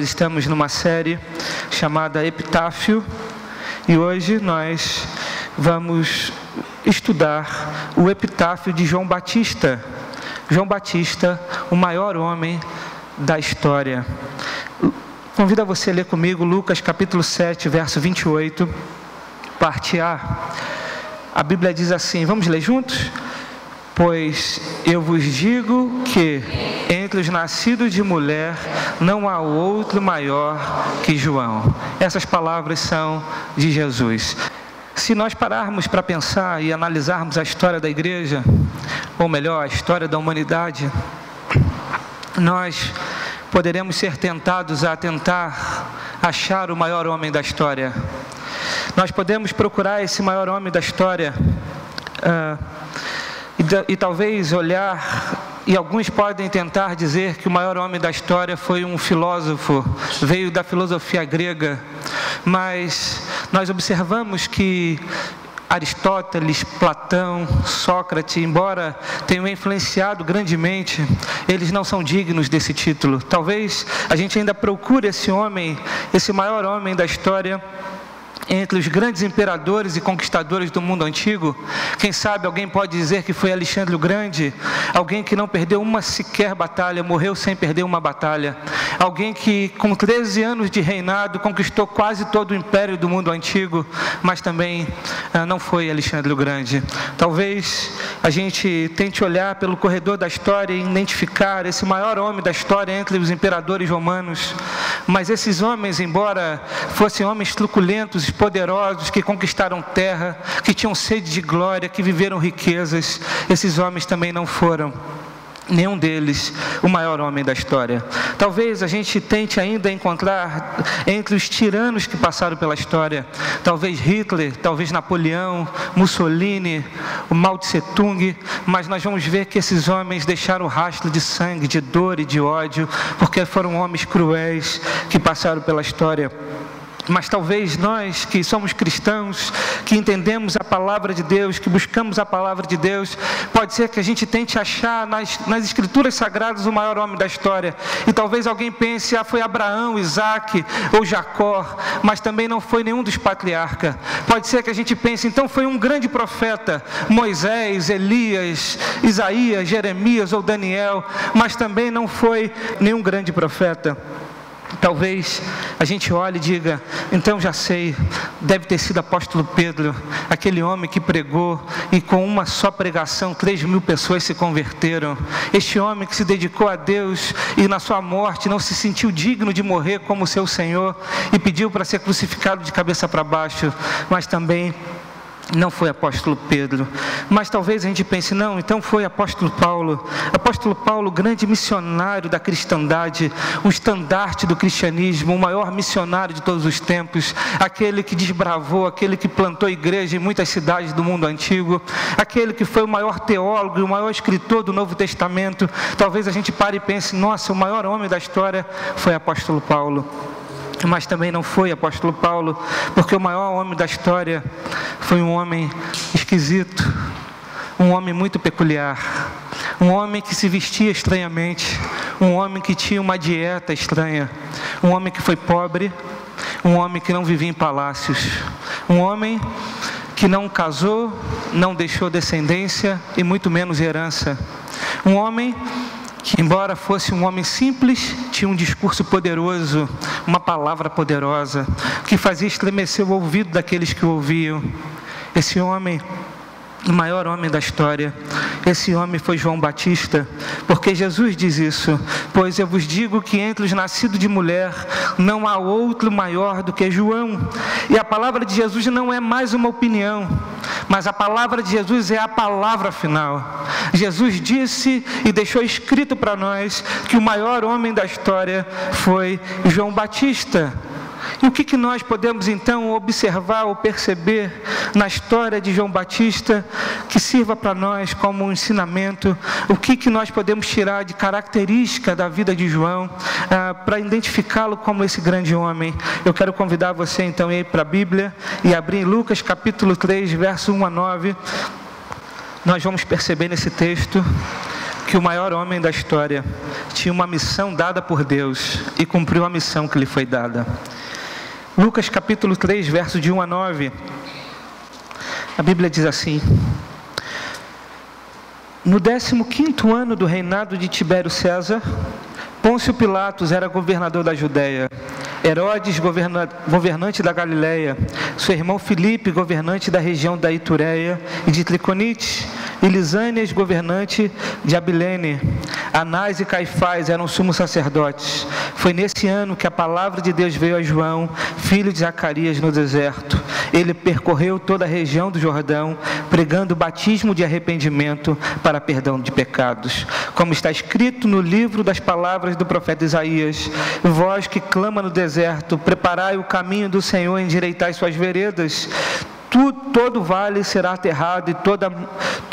Nós estamos numa série chamada Epitáfio e hoje nós vamos estudar o epitáfio de João Batista. João Batista, o maior homem da história. Convido a você a ler comigo Lucas capítulo 7, verso 28, parte A. A Bíblia diz assim: vamos ler juntos? Pois eu vos digo que entre os nascidos de mulher não há outro maior que João. Essas palavras são de Jesus. Se nós pararmos para pensar e analisarmos a história da igreja, ou melhor, a história da humanidade, nós poderemos ser tentados a tentar achar o maior homem da história. Nós podemos procurar esse maior homem da história uh, e, e talvez olhar e alguns podem tentar dizer que o maior homem da história foi um filósofo, veio da filosofia grega, mas nós observamos que Aristóteles, Platão, Sócrates, embora tenham influenciado grandemente, eles não são dignos desse título. Talvez a gente ainda procure esse homem, esse maior homem da história entre os grandes imperadores e conquistadores do mundo antigo. Quem sabe alguém pode dizer que foi Alexandre o Grande, alguém que não perdeu uma sequer batalha, morreu sem perder uma batalha, alguém que com 13 anos de reinado conquistou quase todo o império do mundo antigo, mas também ah, não foi Alexandre o Grande. Talvez a gente tente olhar pelo corredor da história e identificar esse maior homem da história entre os imperadores romanos, mas esses homens, embora fossem homens truculentos, poderosos que conquistaram terra, que tinham sede de glória, que viveram riquezas, esses homens também não foram nenhum deles o maior homem da história. Talvez a gente tente ainda encontrar entre os tiranos que passaram pela história, talvez Hitler, talvez Napoleão, Mussolini, o Mao Tse Tung, mas nós vamos ver que esses homens deixaram rastro de sangue, de dor e de ódio, porque foram homens cruéis que passaram pela história. Mas talvez nós que somos cristãos, que entendemos a palavra de Deus, que buscamos a palavra de Deus, pode ser que a gente tente achar nas, nas escrituras sagradas o maior homem da história. E talvez alguém pense, ah, foi Abraão, Isaac ou Jacó, mas também não foi nenhum dos patriarcas. Pode ser que a gente pense, então foi um grande profeta, Moisés, Elias, Isaías, Jeremias ou Daniel, mas também não foi nenhum grande profeta. Talvez a gente olhe e diga, então já sei, deve ter sido apóstolo Pedro, aquele homem que pregou e com uma só pregação três mil pessoas se converteram. Este homem que se dedicou a Deus e na sua morte não se sentiu digno de morrer como seu Senhor e pediu para ser crucificado de cabeça para baixo, mas também não foi apóstolo Pedro, mas talvez a gente pense, não, então foi apóstolo Paulo. Apóstolo Paulo, grande missionário da cristandade, um estandarte do cristianismo, o maior missionário de todos os tempos, aquele que desbravou, aquele que plantou igreja em muitas cidades do mundo antigo, aquele que foi o maior teólogo e o maior escritor do Novo Testamento. Talvez a gente pare e pense, nossa, o maior homem da história foi apóstolo Paulo mas também não foi apóstolo Paulo, porque o maior homem da história foi um homem esquisito, um homem muito peculiar, um homem que se vestia estranhamente, um homem que tinha uma dieta estranha, um homem que foi pobre, um homem que não vivia em palácios, um homem que não casou, não deixou descendência e muito menos herança, um homem que, embora fosse um homem simples, tinha um discurso poderoso, uma palavra poderosa, que fazia estremecer o ouvido daqueles que o ouviam. Esse homem o maior homem da história. Esse homem foi João Batista, porque Jesus diz isso: Pois eu vos digo que entre os nascidos de mulher não há outro maior do que João. E a palavra de Jesus não é mais uma opinião, mas a palavra de Jesus é a palavra final. Jesus disse e deixou escrito para nós que o maior homem da história foi João Batista. E o que, que nós podemos então observar ou perceber na história de João Batista que sirva para nós como um ensinamento? O que, que nós podemos tirar de característica da vida de João ah, para identificá-lo como esse grande homem? Eu quero convidar você então a ir para a Bíblia e abrir Lucas capítulo 3, verso 1 a 9. Nós vamos perceber nesse texto que o maior homem da história tinha uma missão dada por Deus e cumpriu a missão que lhe foi dada. Lucas capítulo 3, verso de 1 a 9. A Bíblia diz assim: No 15 ano do reinado de Tibério César, Pôncio Pilatos era governador da Judéia, Herodes, governa, governante da Galiléia, seu irmão Filipe, governante da região da Itureia e de Triconite, e Lisânias, governante de Abilene. Anás e Caifás eram sumos sacerdotes. Foi nesse ano que a palavra de Deus veio a João, filho de Zacarias, no deserto. Ele percorreu toda a região do Jordão, pregando o batismo de arrependimento para perdão de pecados. Como está escrito no livro das palavras do profeta Isaías: Vós que clama no deserto, preparai o caminho do Senhor, endireitai suas veredas tu, todo vale será aterrado e, toda,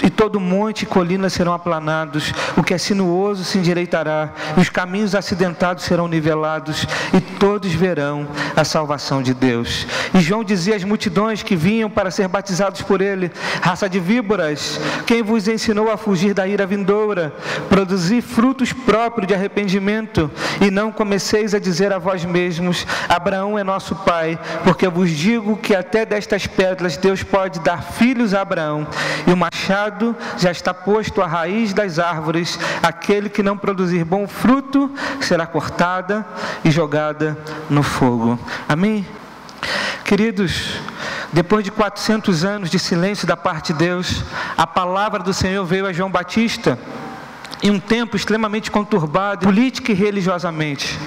e todo monte e colina serão aplanados. O que é sinuoso se endireitará, e os caminhos acidentados serão nivelados, e todos verão a salvação de Deus. E João dizia às multidões que vinham para ser batizados por ele: raça de víboras, quem vos ensinou a fugir da ira vindoura? Produzir frutos próprios de arrependimento, e não comeceis a dizer a vós mesmos: Abraão é nosso pai, porque vos digo que até destas pedras Deus pode dar filhos a Abraão, e o machado já está posto à raiz das árvores. Aquele que não produzir bom fruto será cortada e jogada no fogo. Amém? Queridos, depois de 400 anos de silêncio da parte de Deus, a palavra do Senhor veio a João Batista em um tempo extremamente conturbado, política e religiosamente.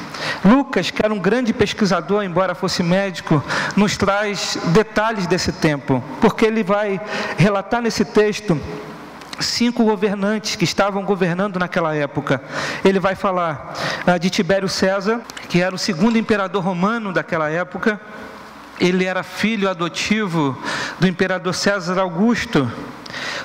Lucas, que era um grande pesquisador, embora fosse médico, nos traz detalhes desse tempo, porque ele vai relatar nesse texto cinco governantes que estavam governando naquela época. Ele vai falar ah, de Tibério César, que era o segundo imperador romano daquela época. Ele era filho adotivo do imperador César Augusto.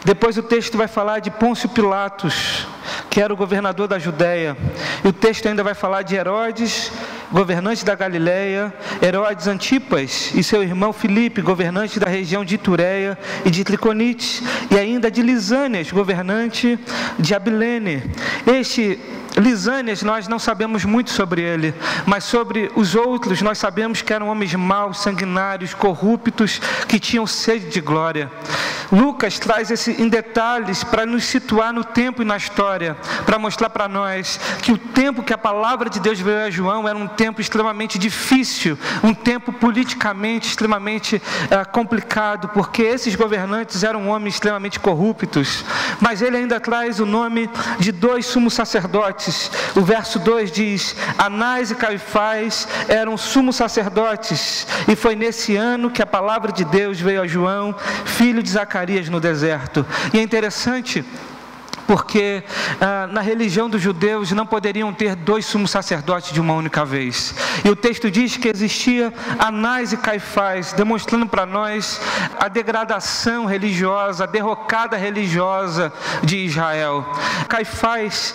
Depois o texto vai falar de Pôncio Pilatos, que era o governador da Judéia. E o texto ainda vai falar de Herodes, governante da Galiléia, Herodes Antipas e seu irmão Filipe, governante da região de Itureia e de Triconite, e ainda de Lisânias, governante de Abilene. Este Lisânias, nós não sabemos muito sobre ele, mas sobre os outros, nós sabemos que eram homens maus, sanguinários, corruptos, que tinham sede de glória. Lucas traz esse em detalhes para nos situar no tempo e na história, para mostrar para nós que o tempo que a palavra de Deus veio a João era um tempo extremamente difícil, um tempo politicamente extremamente uh, complicado, porque esses governantes eram homens extremamente corruptos. Mas ele ainda traz o nome de dois sumos sacerdotes sacerdotes. O verso 2 diz: Anás e Caifás eram sumos sacerdotes, e foi nesse ano que a palavra de Deus veio a João, filho de Zacarias, no deserto. E é interessante porque ah, na religião dos judeus não poderiam ter dois sumos sacerdotes de uma única vez. E o texto diz que existia Anás e Caifás, demonstrando para nós a degradação religiosa, a derrocada religiosa de Israel. Caifás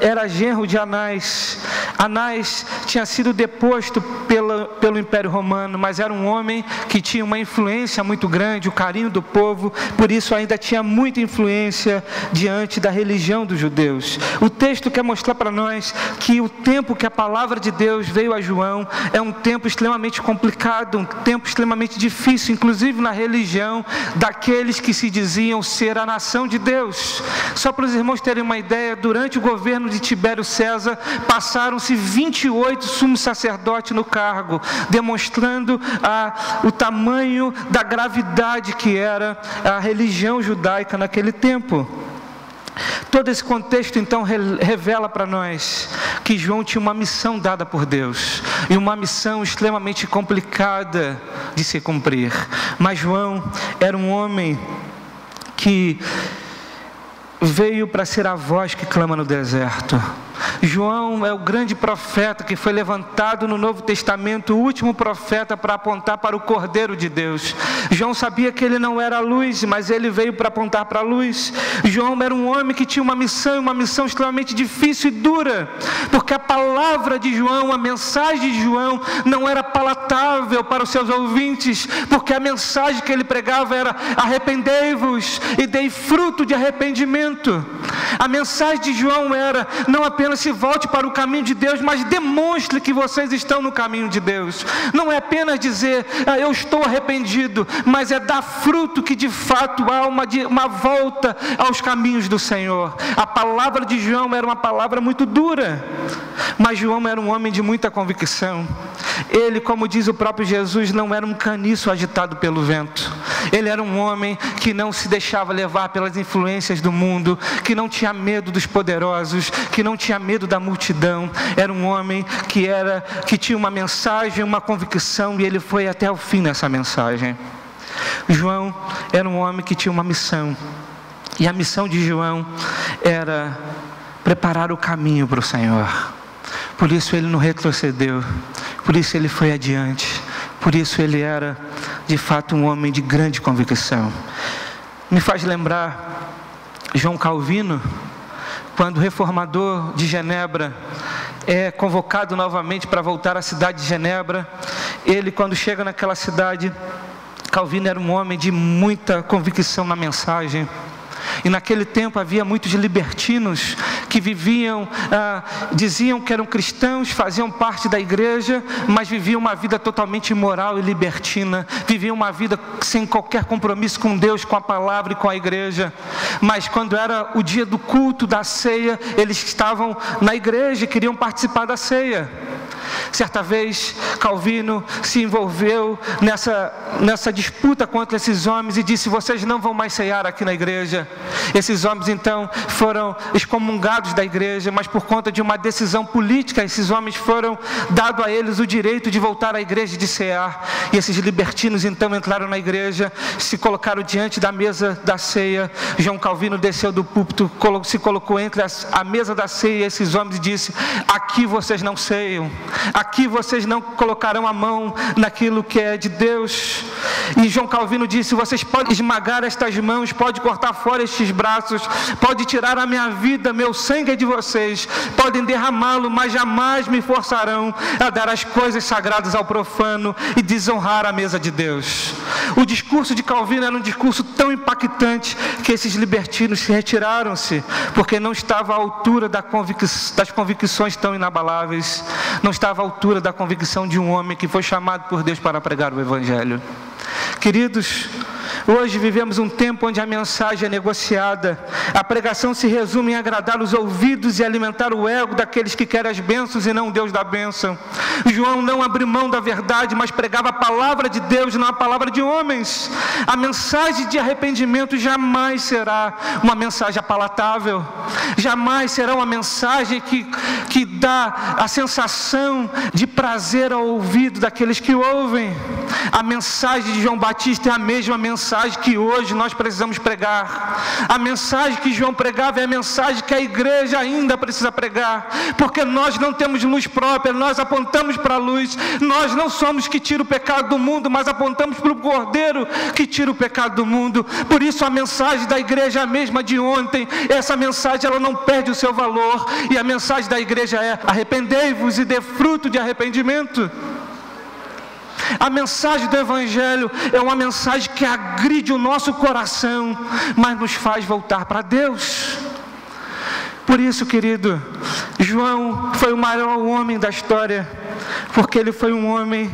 era genro de Anás. Anás tinha sido deposto pela, pelo Império Romano, mas era um homem que tinha uma influência muito grande, o carinho do povo, por isso ainda tinha muita influência diante da religião dos judeus. O texto quer mostrar para nós que o tempo que a palavra de Deus veio a João é um tempo extremamente complicado, um tempo extremamente difícil, inclusive na religião daqueles que se diziam ser a nação de Deus. Só para os irmãos terem uma ideia, durante durante o governo de Tibério César, passaram-se 28 sumos sacerdotes no cargo, demonstrando o tamanho da gravidade que era a religião judaica naquele tempo. Todo esse contexto então revela para nós que João tinha uma missão dada por Deus e uma missão extremamente complicada de se cumprir. Mas João era um homem que veio para ser a voz que clama no deserto. João é o grande profeta que foi levantado no Novo Testamento, o último profeta para apontar para o Cordeiro de Deus. João sabia que ele não era a luz, mas ele veio para apontar para a luz. João era um homem que tinha uma missão, uma missão extremamente difícil e dura, porque a palavra de João, a mensagem de João, não era palatável para os seus ouvintes, porque a mensagem que ele pregava era: arrependei-vos e dei fruto de arrependimento. A mensagem de João era: não apenas se volte para o caminho de Deus, mas demonstre que vocês estão no caminho de Deus. Não é apenas dizer, ah, eu estou arrependido, mas é dar fruto que de fato há uma, uma volta aos caminhos do Senhor. A palavra de João era uma palavra muito dura, mas João era um homem de muita convicção. Ele, como diz o próprio Jesus, não era um caniço agitado pelo vento. Ele era um homem que não se deixava levar pelas influências do mundo, que não tinha medo dos poderosos, que não tinha medo da multidão. Era um homem que era que tinha uma mensagem, uma convicção e ele foi até o fim nessa mensagem. João era um homem que tinha uma missão. E a missão de João era preparar o caminho para o Senhor. Por isso ele não retrocedeu, por isso ele foi adiante, por isso ele era de fato um homem de grande convicção. Me faz lembrar João Calvino, quando o reformador de Genebra é convocado novamente para voltar à cidade de Genebra, ele, quando chega naquela cidade, Calvino era um homem de muita convicção na mensagem. E naquele tempo havia muitos libertinos que viviam, ah, diziam que eram cristãos, faziam parte da igreja, mas viviam uma vida totalmente imoral e libertina, viviam uma vida sem qualquer compromisso com Deus, com a palavra e com a igreja. Mas quando era o dia do culto, da ceia, eles estavam na igreja e queriam participar da ceia. Certa vez, Calvino se envolveu nessa, nessa disputa contra esses homens e disse: Vocês não vão mais ceiar aqui na igreja. Esses homens então foram excomungados da igreja, mas por conta de uma decisão política, esses homens foram dado a eles o direito de voltar à igreja de cear. E esses libertinos então entraram na igreja, se colocaram diante da mesa da ceia. João Calvino desceu do púlpito, se colocou entre a mesa da ceia e esses homens e disse: Aqui vocês não ceiam, aqui vocês não colocarão a mão naquilo que é de Deus. E João Calvino disse: Vocês podem esmagar estas mãos, pode cortar fora estes braços, pode tirar a minha vida, meu sangue é de vocês, podem derramá-lo, mas jamais me forçarão a dar as coisas sagradas ao profano e desonrar a mesa de Deus. O discurso de Calvino era um discurso tão impactante que esses libertinos se retiraram-se, porque não estava à altura das convicções tão inabaláveis, não estava altura da convicção de um homem que foi chamado por Deus para pregar o Evangelho. Queridos, Hoje vivemos um tempo onde a mensagem é negociada. A pregação se resume em agradar os ouvidos e alimentar o ego daqueles que querem as bênçãos e não Deus da bênção. João não abriu mão da verdade, mas pregava a palavra de Deus, não a palavra de homens. A mensagem de arrependimento jamais será uma mensagem apalatável, jamais será uma mensagem que, que dá a sensação de prazer ao ouvido daqueles que ouvem. A mensagem de João Batista é a mesma mensagem mensagem que hoje nós precisamos pregar. A mensagem que João pregava é a mensagem que a igreja ainda precisa pregar, porque nós não temos luz própria, nós apontamos para a luz. Nós não somos que tira o pecado do mundo, mas apontamos para o Cordeiro que tira o pecado do mundo. Por isso a mensagem da igreja é a mesma de ontem. Essa mensagem ela não perde o seu valor e a mensagem da igreja é: arrependei-vos e dê fruto de arrependimento. A mensagem do Evangelho é uma mensagem que agride o nosso coração, mas nos faz voltar para Deus. Por isso, querido, João foi o maior homem da história, porque ele foi um homem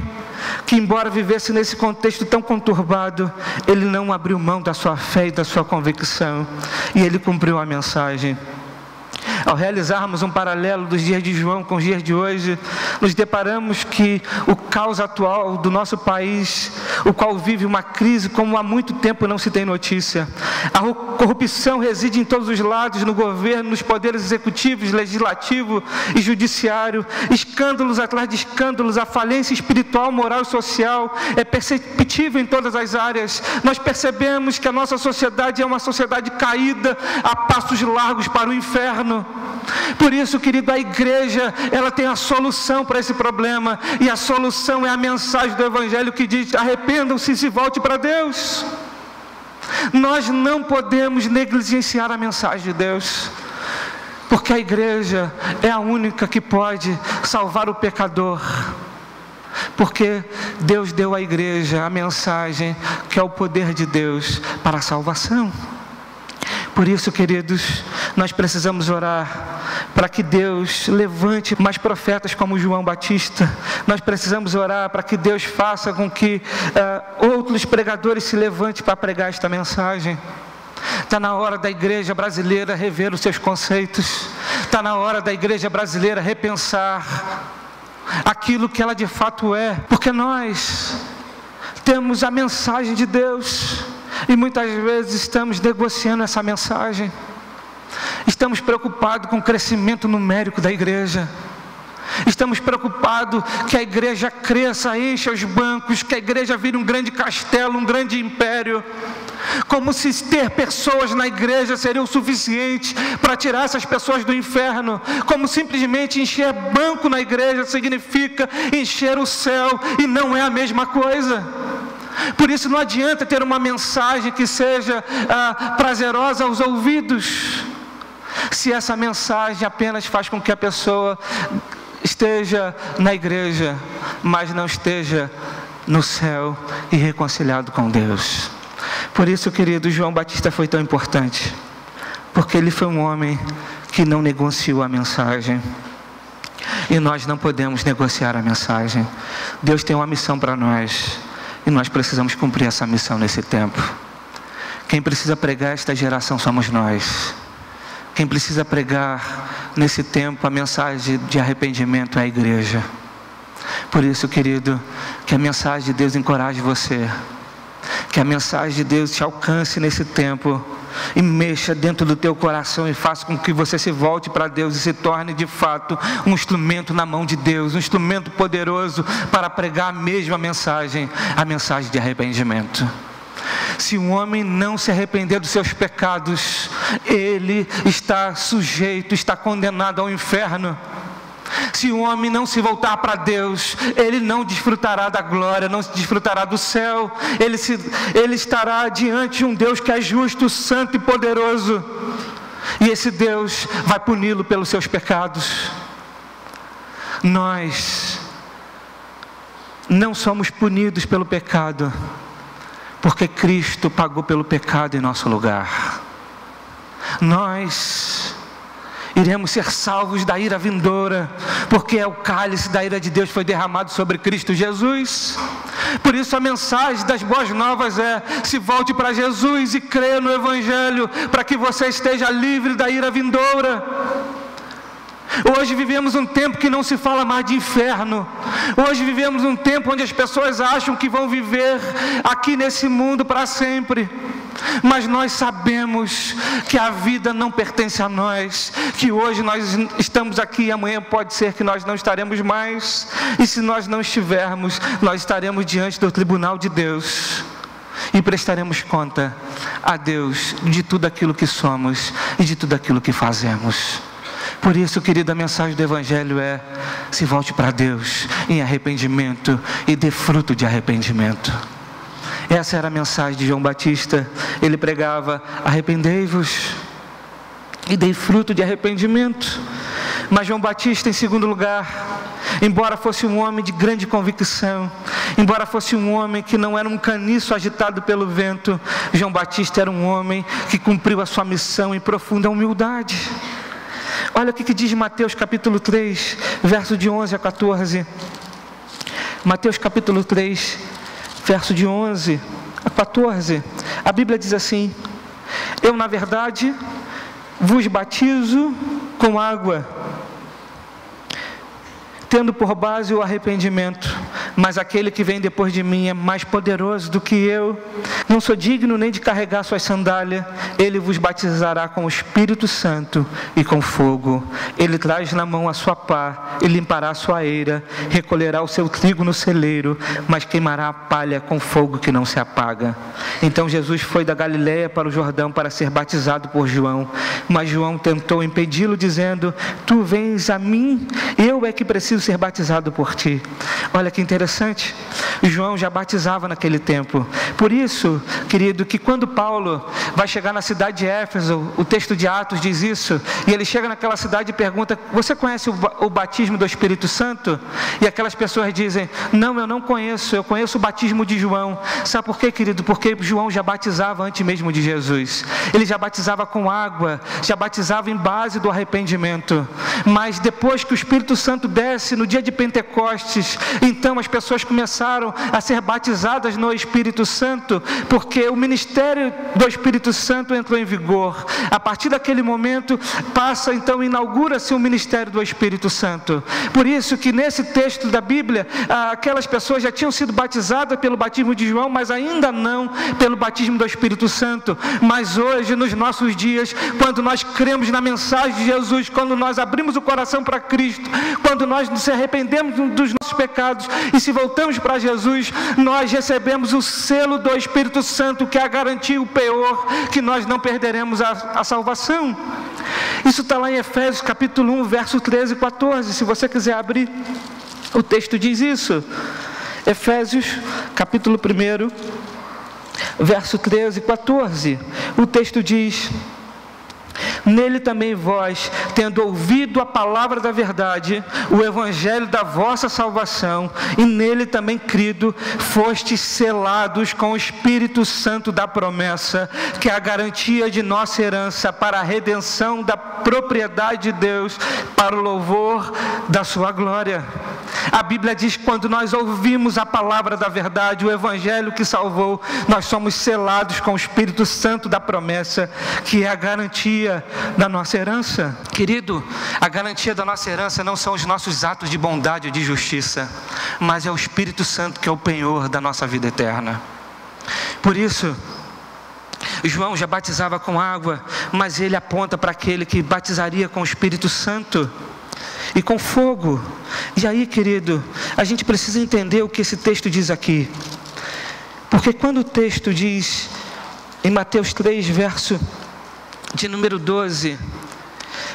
que, embora vivesse nesse contexto tão conturbado, ele não abriu mão da sua fé e da sua convicção, e ele cumpriu a mensagem. Ao realizarmos um paralelo dos dias de João com os dias de hoje, nos deparamos que o caos atual do nosso país, o qual vive uma crise como há muito tempo não se tem notícia. A corrupção reside em todos os lados, no governo, nos poderes executivos, legislativo e judiciário. Escândalos atrás de escândalos, a falência espiritual, moral e social é perceptível em todas as áreas. Nós percebemos que a nossa sociedade é uma sociedade caída a passos largos para o inferno. Por isso, querido, a igreja, ela tem a solução para esse problema, e a solução é a mensagem do Evangelho que diz: arrependam-se e se volte para Deus. Nós não podemos negligenciar a mensagem de Deus, porque a igreja é a única que pode salvar o pecador. Porque Deus deu à igreja a mensagem que é o poder de Deus para a salvação. Por isso, queridos, nós precisamos orar para que Deus levante mais profetas como João Batista. Nós precisamos orar para que Deus faça com que uh, outros pregadores se levantem para pregar esta mensagem. Está na hora da igreja brasileira rever os seus conceitos. Está na hora da igreja brasileira repensar aquilo que ela de fato é. Porque nós temos a mensagem de Deus e muitas vezes estamos negociando essa mensagem. Estamos preocupados com o crescimento numérico da igreja. Estamos preocupados que a igreja cresça, encha os bancos, que a igreja vire um grande castelo, um grande império. Como se ter pessoas na igreja seria o suficiente para tirar essas pessoas do inferno. Como simplesmente encher banco na igreja significa encher o céu e não é a mesma coisa. Por isso não adianta ter uma mensagem que seja ah, prazerosa aos ouvidos, se essa mensagem apenas faz com que a pessoa esteja na igreja, mas não esteja no céu e reconciliado com Deus. Por isso, querido, João Batista foi tão importante, porque ele foi um homem que não negociou a mensagem. E nós não podemos negociar a mensagem. Deus tem uma missão para nós. E nós precisamos cumprir essa missão nesse tempo. Quem precisa pregar esta geração somos nós. Quem precisa pregar nesse tempo a mensagem de arrependimento é a igreja. Por isso, querido, que a mensagem de Deus encoraje você. Que a mensagem de Deus te alcance nesse tempo e mexa dentro do teu coração e faça com que você se volte para Deus e se torne de fato um instrumento na mão de Deus, um instrumento poderoso para pregar a mesma mensagem, a mensagem de arrependimento. Se um homem não se arrepender dos seus pecados, ele está sujeito, está condenado ao inferno. Se o homem não se voltar para Deus, ele não desfrutará da glória, não desfrutará do céu, ele, se, ele estará diante de um Deus que é justo, santo e poderoso, e esse Deus vai puni-lo pelos seus pecados. Nós não somos punidos pelo pecado, porque Cristo pagou pelo pecado em nosso lugar. Nós iremos ser salvos da ira vindoura, porque é o cálice da ira de Deus foi derramado sobre Cristo Jesus. Por isso a mensagem das boas novas é: se volte para Jesus e creia no Evangelho, para que você esteja livre da ira vindoura. Hoje vivemos um tempo que não se fala mais de inferno. Hoje vivemos um tempo onde as pessoas acham que vão viver aqui nesse mundo para sempre. Mas nós sabemos que a vida não pertence a nós, que hoje nós estamos aqui e amanhã pode ser que nós não estaremos mais, e se nós não estivermos, nós estaremos diante do tribunal de Deus e prestaremos conta a Deus de tudo aquilo que somos e de tudo aquilo que fazemos. Por isso, querida, a mensagem do Evangelho é: se volte para Deus em arrependimento e dê fruto de arrependimento. Essa era a mensagem de João Batista. Ele pregava: arrependei-vos e dei fruto de arrependimento. Mas João Batista, em segundo lugar, embora fosse um homem de grande convicção, embora fosse um homem que não era um caniço agitado pelo vento, João Batista era um homem que cumpriu a sua missão em profunda humildade. Olha o que, que diz Mateus capítulo 3, verso de 11 a 14. Mateus capítulo 3, verso de 11 a 14, a Bíblia diz assim: Eu, na verdade, vos batizo com água, tendo por base o arrependimento mas aquele que vem depois de mim é mais poderoso do que eu. Não sou digno nem de carregar suas sandálias. Ele vos batizará com o Espírito Santo e com fogo. Ele traz na mão a sua pá e limpará a sua eira, recolherá o seu trigo no celeiro, mas queimará a palha com fogo que não se apaga. Então Jesus foi da Galiléia para o Jordão para ser batizado por João, mas João tentou impedi-lo dizendo: Tu vens a mim, eu é que preciso ser batizado por ti. Olha que interessante interessante. João já batizava naquele tempo. Por isso, querido, que quando Paulo vai chegar na cidade de Éfeso, o texto de Atos diz isso, e ele chega naquela cidade e pergunta: Você conhece o batismo do Espírito Santo? E aquelas pessoas dizem: Não, eu não conheço, eu conheço o batismo de João. Sabe por quê, querido? Porque João já batizava antes mesmo de Jesus. Ele já batizava com água, já batizava em base do arrependimento. Mas depois que o Espírito Santo desce no dia de Pentecostes, então as pessoas começaram a ser batizadas no Espírito Santo, porque o ministério do Espírito Santo entrou em vigor. A partir daquele momento, passa então, inaugura-se o ministério do Espírito Santo. Por isso que nesse texto da Bíblia, aquelas pessoas já tinham sido batizadas pelo batismo de João, mas ainda não pelo batismo do Espírito Santo. Mas hoje, nos nossos dias, quando nós cremos na mensagem de Jesus, quando nós abrimos o coração para Cristo, quando nós nos arrependemos dos nossos pecados e se voltamos para Jesus, nós recebemos o selo do Espírito Santo, que é a garantia, o peor, que nós não perderemos a, a salvação. Isso está lá em Efésios capítulo 1, verso 13 e 14. Se você quiser abrir, o texto diz isso. Efésios capítulo 1, verso 13 e 14. O texto diz. Nele também vós, tendo ouvido a palavra da verdade, o evangelho da vossa salvação, e nele também crido, fostes selados com o Espírito Santo da promessa, que é a garantia de nossa herança para a redenção da propriedade de Deus, para o louvor da sua glória. A Bíblia diz que quando nós ouvimos a palavra da verdade, o evangelho que salvou, nós somos selados com o Espírito Santo da promessa, que é a garantia da nossa herança. Querido, a garantia da nossa herança não são os nossos atos de bondade ou de justiça, mas é o Espírito Santo que é o penhor da nossa vida eterna. Por isso, João já batizava com água, mas ele aponta para aquele que batizaria com o Espírito Santo e com fogo. E aí, querido, a gente precisa entender o que esse texto diz aqui. Porque quando o texto diz em Mateus 3, verso de número 12,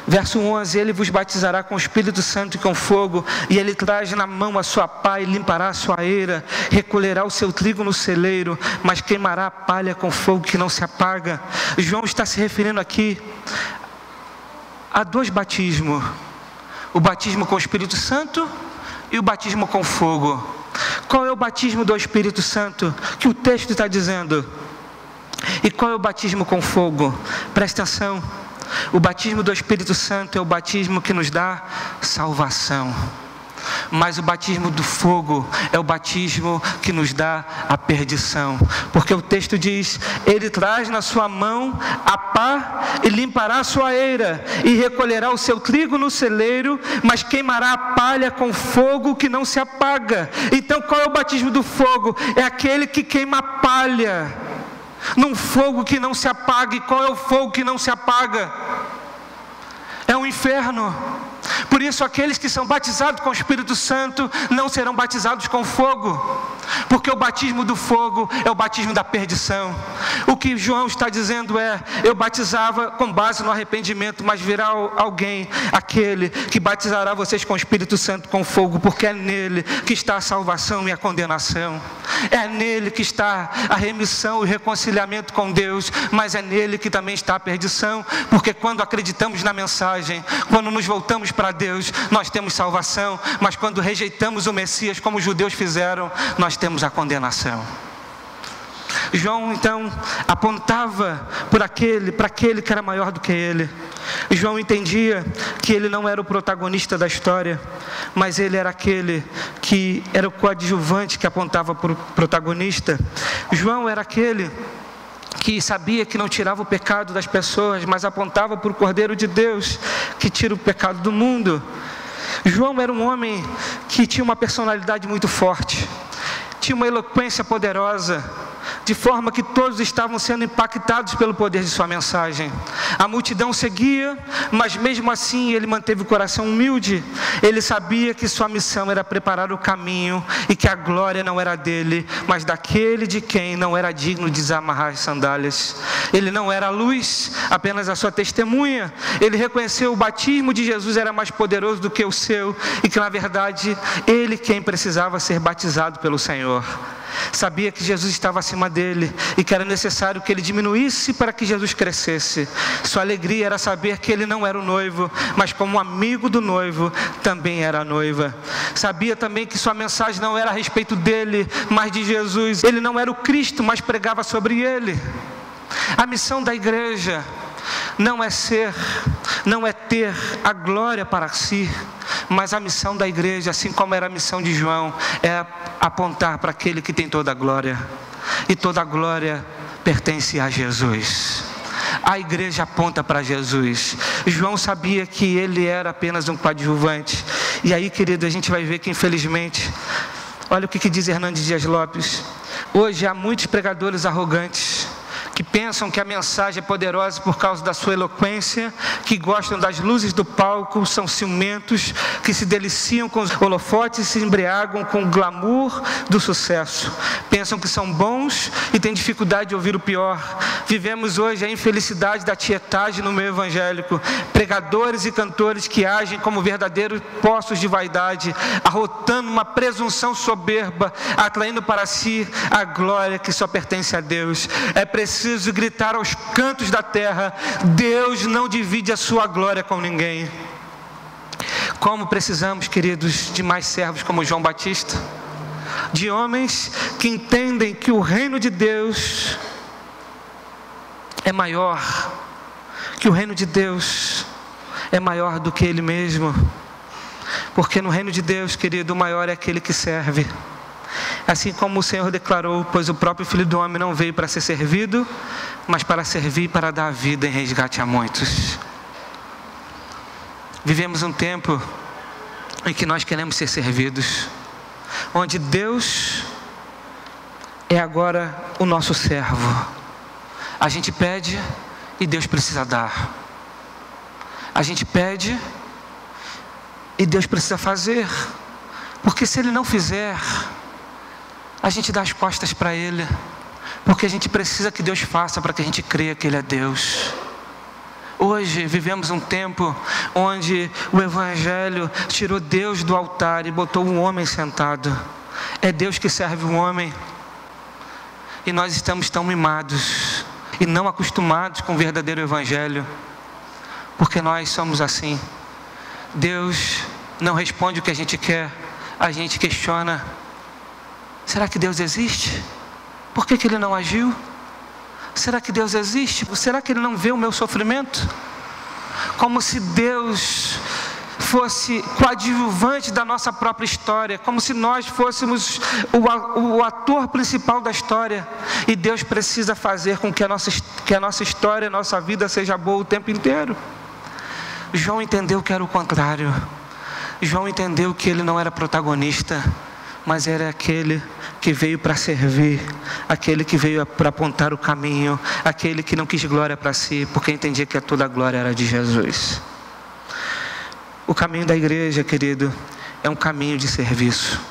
verso 11: Ele vos batizará com o Espírito Santo e com fogo, e ele traz na mão a sua pá e limpará a sua eira, recolherá o seu trigo no celeiro, mas queimará a palha com fogo que não se apaga. João está se referindo aqui a dois batismos: o batismo com o Espírito Santo e o batismo com fogo. Qual é o batismo do Espírito Santo que o texto está dizendo? E qual é o batismo com fogo? Presta atenção. O batismo do Espírito Santo é o batismo que nos dá salvação. Mas o batismo do fogo é o batismo que nos dá a perdição. Porque o texto diz: Ele traz na sua mão a pá e limpará a sua eira, e recolherá o seu trigo no celeiro, mas queimará a palha com fogo que não se apaga. Então, qual é o batismo do fogo? É aquele que queima a palha num fogo que não se apaga. E qual é o fogo que não se apaga? É o inferno. Por isso, aqueles que são batizados com o Espírito Santo não serão batizados com fogo, porque o batismo do fogo é o batismo da perdição. O que João está dizendo é: eu batizava com base no arrependimento, mas virá alguém, aquele que batizará vocês com o Espírito Santo com fogo, porque é nele que está a salvação e a condenação, é nele que está a remissão e o reconciliamento com Deus, mas é nele que também está a perdição, porque quando acreditamos na mensagem, quando nos voltamos para Deus, nós temos salvação, mas quando rejeitamos o Messias, como os judeus fizeram, nós temos a condenação. João então apontava por aquele, para aquele que era maior do que ele. João entendia que ele não era o protagonista da história, mas ele era aquele que era o coadjuvante que apontava para o protagonista. João era aquele que sabia que não tirava o pecado das pessoas, mas apontava para o Cordeiro de Deus que tira o pecado do mundo. João era um homem que tinha uma personalidade muito forte, tinha uma eloquência poderosa, de forma que todos estavam sendo impactados pelo poder de sua mensagem. A multidão seguia, mas mesmo assim ele manteve o coração humilde. Ele sabia que sua missão era preparar o caminho e que a glória não era dele, mas daquele de quem não era digno de desamarrar as sandálias. Ele não era a luz, apenas a sua testemunha. Ele reconheceu o batismo de Jesus era mais poderoso do que o seu e que na verdade ele quem precisava ser batizado pelo Senhor. Sabia que Jesus estava acima dele e que era necessário que ele diminuísse para que Jesus crescesse. Sua alegria era saber que ele não era o noivo, mas como amigo do noivo, também era a noiva. Sabia também que sua mensagem não era a respeito dele, mas de Jesus. Ele não era o Cristo, mas pregava sobre ele. A missão da igreja não é ser, não é ter a glória para si, mas a missão da igreja, assim como era a missão de João, é apontar para aquele que tem toda a glória, e toda a glória pertence a Jesus. A igreja aponta para Jesus. João sabia que ele era apenas um coadjuvante. E aí, querido, a gente vai ver que infelizmente, olha o que, que diz Hernandes Dias Lopes. Hoje há muitos pregadores arrogantes que pensam que a mensagem é poderosa por causa da sua eloquência, que gostam das luzes do palco, são ciumentos, que se deliciam com os holofotes e se embriagam com o glamour do sucesso. Pensam que são bons e têm dificuldade de ouvir o pior. Vivemos hoje a infelicidade da tietagem no meio evangélico. Pregadores e cantores que agem como verdadeiros poços de vaidade, arrotando uma presunção soberba, atraindo para si a glória que só pertence a Deus. É preciso preciso gritar aos cantos da terra: Deus não divide a sua glória com ninguém. Como precisamos, queridos, de mais servos como João Batista, de homens que entendem que o reino de Deus é maior, que o reino de Deus é maior do que Ele mesmo, porque no reino de Deus, querido, o maior é aquele que serve. Assim como o Senhor declarou, pois o próprio Filho do Homem não veio para ser servido, mas para servir e para dar vida em resgate a muitos. Vivemos um tempo em que nós queremos ser servidos, onde Deus é agora o nosso servo. A gente pede e Deus precisa dar. A gente pede e Deus precisa fazer. Porque se Ele não fizer, a gente dá as costas para Ele, porque a gente precisa que Deus faça para que a gente creia que Ele é Deus. Hoje vivemos um tempo onde o Evangelho tirou Deus do altar e botou um homem sentado. É Deus que serve o homem. E nós estamos tão mimados e não acostumados com o verdadeiro Evangelho, porque nós somos assim. Deus não responde o que a gente quer, a gente questiona. Será que Deus existe? Por que, que Ele não agiu? Será que Deus existe? Será que Ele não vê o meu sofrimento? Como se Deus fosse coadjuvante da nossa própria história, como se nós fôssemos o, ator principal da história, e Deus precisa fazer com que a, nossa, que a nossa história, a nossa vida seja boa o tempo inteiro. João entendeu que era o contrário. João entendeu que ele não era protagonista, mas era aquele que veio para servir, aquele que veio para apontar o caminho, aquele que não quis glória para si, porque entendia que toda a glória era de Jesus. O caminho da igreja, querido, é um caminho de serviço.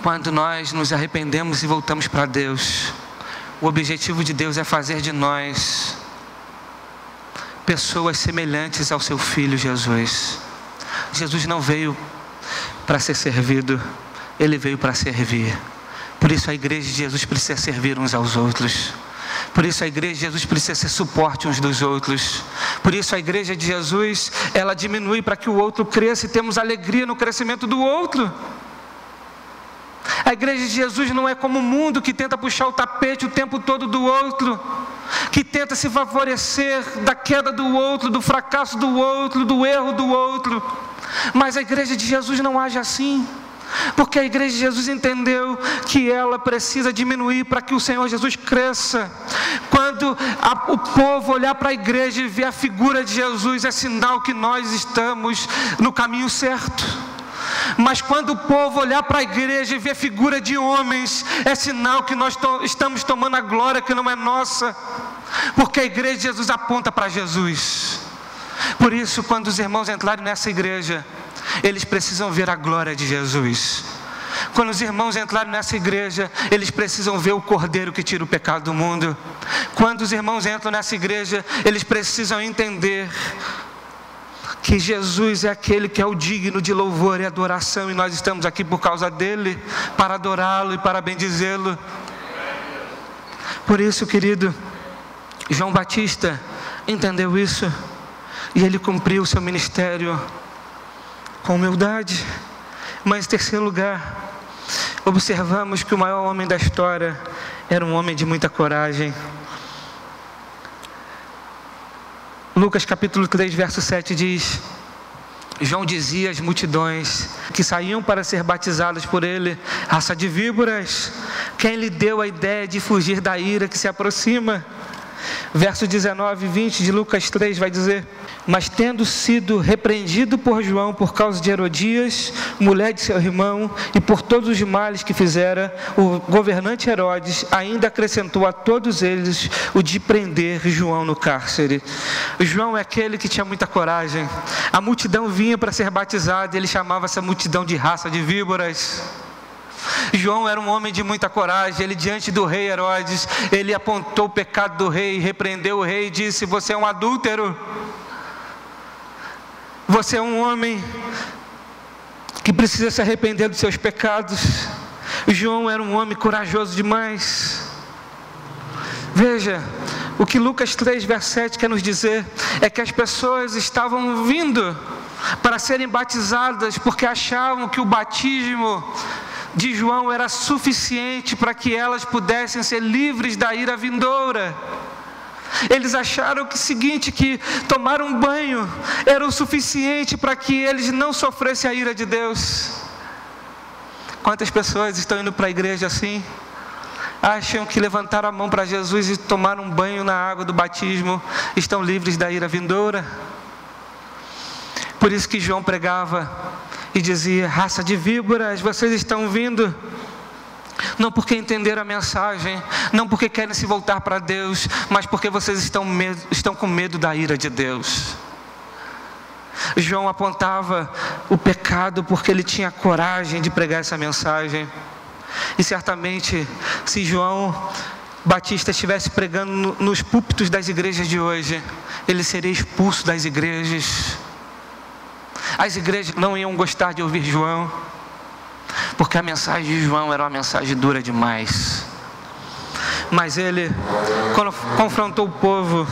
Quando nós nos arrependemos e voltamos para Deus, o objetivo de Deus é fazer de nós pessoas semelhantes ao seu filho Jesus. Jesus não veio para ser servido, ele veio para servir. Por isso a igreja de Jesus precisa servir uns aos outros. Por isso a igreja de Jesus precisa ser suporte uns dos outros. Por isso a igreja de Jesus, ela diminui para que o outro cresça e temos alegria no crescimento do outro. A igreja de Jesus não é como o mundo que tenta puxar o tapete o tempo todo do outro, que tenta se favorecer da queda do outro, do fracasso do outro, do erro do outro. Mas a igreja de Jesus não age assim. Porque a igreja de Jesus entendeu que ela precisa diminuir para que o Senhor Jesus cresça. Quando a, o povo olhar para a igreja e ver a figura de Jesus, é sinal que nós estamos no caminho certo. Mas quando o povo olhar para a igreja e ver figura de homens, é sinal que nós to estamos tomando a glória que não é nossa, porque a igreja de Jesus aponta para Jesus. Por isso, quando os irmãos entrarem nessa igreja, eles precisam ver a glória de Jesus. Quando os irmãos entrarem nessa igreja, eles precisam ver o Cordeiro que tira o pecado do mundo. Quando os irmãos entram nessa igreja, eles precisam entender que Jesus é aquele que é o digno de louvor e adoração, e nós estamos aqui por causa dele, para adorá-lo e para bendizê-lo. Por isso, querido, João Batista entendeu isso e ele cumpriu o seu ministério com humildade. Mas, em terceiro lugar, observamos que o maior homem da história era um homem de muita coragem. Lucas capítulo 3, verso 7 diz: João dizia às multidões que saíam para ser batizadas por ele, raça de víboras, quem lhe deu a ideia de fugir da ira que se aproxima? Verso 19 e 20 de Lucas 3 vai dizer: Mas tendo sido repreendido por João por causa de Herodias, mulher de seu irmão, e por todos os males que fizera, o governante Herodes ainda acrescentou a todos eles o de prender João no cárcere. João é aquele que tinha muita coragem. A multidão vinha para ser batizada, e ele chamava essa multidão de raça de víboras. João era um homem de muita coragem. Ele, diante do rei Herodes, ele apontou o pecado do rei, repreendeu o rei e disse: Você é um adúltero. Você é um homem que precisa se arrepender dos seus pecados. João era um homem corajoso demais. Veja, o que Lucas 3, verso 7 quer nos dizer é que as pessoas estavam vindo para serem batizadas porque achavam que o batismo de João era suficiente para que elas pudessem ser livres da ira vindoura. Eles acharam que o seguinte, que tomar um banho era o suficiente para que eles não sofressem a ira de Deus. Quantas pessoas estão indo para a igreja assim? Acham que levantar a mão para Jesus e tomar um banho na água do batismo estão livres da ira vindoura? Por isso que João pregava e dizia: raça de víboras, vocês estão vindo. Não porque entenderam a mensagem, não porque querem se voltar para Deus, mas porque vocês estão, medo, estão com medo da ira de Deus. João apontava o pecado porque ele tinha coragem de pregar essa mensagem. E certamente, se João Batista estivesse pregando nos púlpitos das igrejas de hoje, ele seria expulso das igrejas as igrejas não iam gostar de ouvir João, porque a mensagem de João era uma mensagem dura demais. Mas ele, quando confrontou o povo,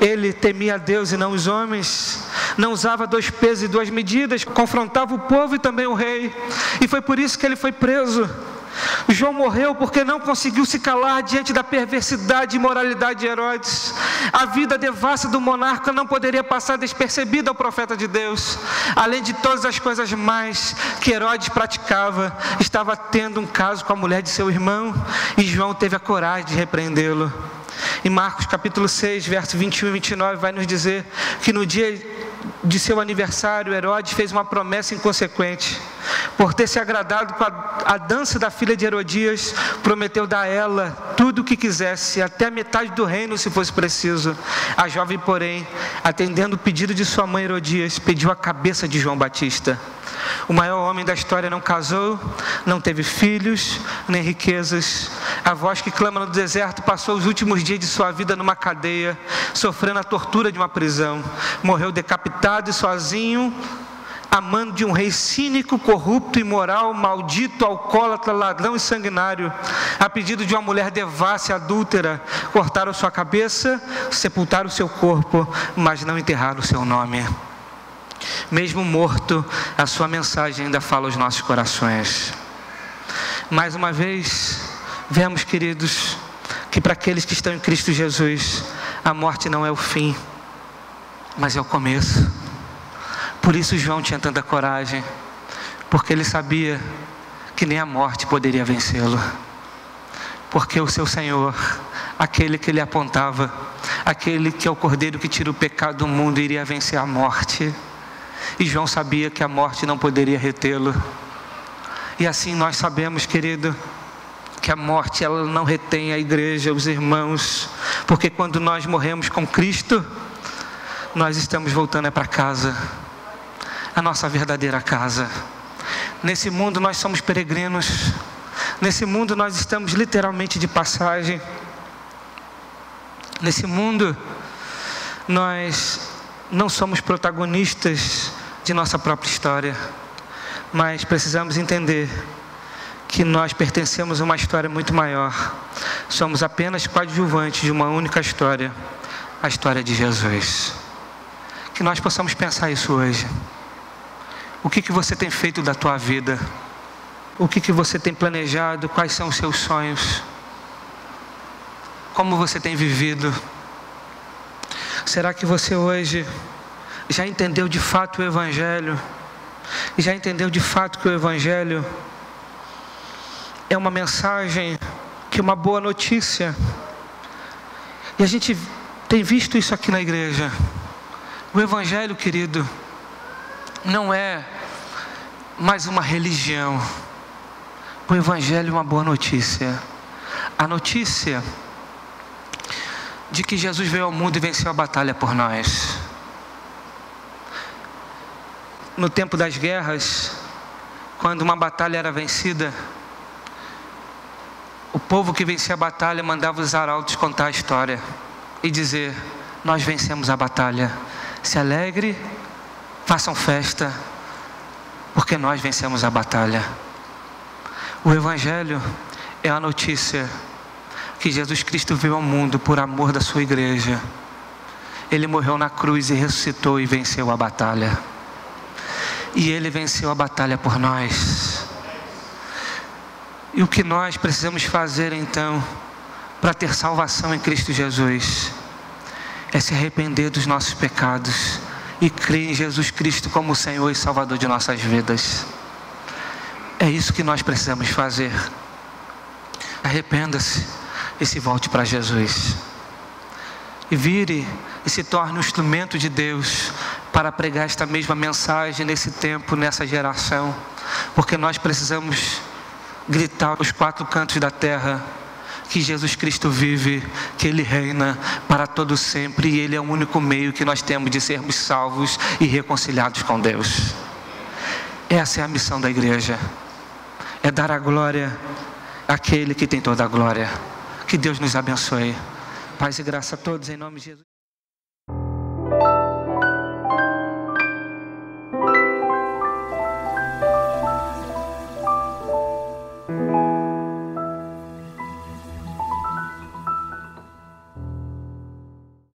ele temia a Deus e não os homens, não usava dois pesos e duas medidas, confrontava o povo e também o rei, e foi por isso que ele foi preso. João morreu porque não conseguiu se calar diante da perversidade e imoralidade de Herodes. A vida devassa do monarca não poderia passar despercebida ao profeta de Deus. Além de todas as coisas mais que Herodes praticava, estava tendo um caso com a mulher de seu irmão e João teve a coragem de repreendê-lo. Em Marcos capítulo 6, verso 21 e 29, vai nos dizer que no dia de seu aniversário, Herodes fez uma promessa inconsequente. Por ter se agradado com a, a, dança da filha de Herodias, prometeu dar a ela tudo o que quisesse, até a metade do reino, se fosse preciso. A jovem, porém, atendendo o pedido de sua mãe Herodias, pediu a cabeça de João Batista. O maior homem da história não casou, não teve filhos, nem riquezas. A voz que clama no deserto passou os últimos dias de sua vida numa cadeia, sofrendo a tortura de uma prisão. Morreu decapitado e sozinho, amando de um rei cínico, corrupto, imoral, maldito, alcoólatra, ladrão e sanguinário, a pedido de uma mulher devassa e adúltera, cortaram sua cabeça, sepultaram seu corpo, mas não enterraram seu nome. Mesmo morto, a sua mensagem ainda fala aos nossos corações. Mais uma vez, vemos, queridos, que para aqueles que estão em Cristo Jesus, a morte não é o fim, mas é o começo. Por isso João tinha tanta coragem, porque ele sabia que nem a morte poderia vencê-lo. Porque o seu Senhor, aquele que ele apontava, aquele que é o cordeiro que tira o pecado do mundo, iria vencer a morte E João sabia que a morte não poderia retê-lo. E assim nós sabemos, querido, que a morte ela não retém a igreja, os irmãos, porque quando nós morremos com Cristo, nós estamos voltando para casa, a nossa verdadeira casa. Nesse mundo nós somos peregrinos, nesse mundo nós estamos literalmente de passagem. Nesse mundo nós não somos protagonistas de nossa própria história, mas precisamos entender que nós pertencemos a uma história muito maior. Somos apenas coadjuvantes de uma única história, a história de Jesus. Que nós possamos pensar isso hoje. O que, que você tem feito da tua vida? O que, que você tem planejado? Quais são os seus sonhos? Como você tem vivido? Será que você hoje já entendeu de fato o Evangelho? Já entendeu de fato que o Evangelho é uma mensagem que é uma boa notícia. E a gente tem visto isso aqui na igreja. O Evangelho, querido, não é mais uma religião. O Evangelho é uma boa notícia. A notícia de que Jesus veio ao mundo e venceu a batalha por nós. No tempo das guerras, quando uma batalha era vencida, o povo que vencia a batalha mandava os arautos contar a história e dizer: Nós vencemos a batalha. Se alegre, façam festa, porque nós vencemos a batalha. O Evangelho é a notícia que Jesus Cristo veio ao mundo por amor da sua igreja. Ele morreu na cruz e ressuscitou e venceu a batalha. E ele venceu a batalha por nós. E o que nós precisamos fazer então, para ter salvação em Cristo Jesus, é se arrepender dos nossos pecados e crer em Jesus Cristo como Senhor e Salvador de nossas vidas. É isso que nós precisamos fazer. Arrependa-se e se volte para Jesus. E vire e se torne um instrumento de Deus para pregar esta mesma mensagem nesse tempo, nessa geração, porque nós precisamos gritar aos quatro cantos da terra que Jesus Cristo vive, que Ele reina para todo sempre e Ele é o único meio que nós temos de sermos salvos e reconciliados com Deus. Essa é a missão da igreja, é dar a glória àquele que tem toda a glória. Que Deus nos abençoe. Paz e graça a todos em nome de Jesus.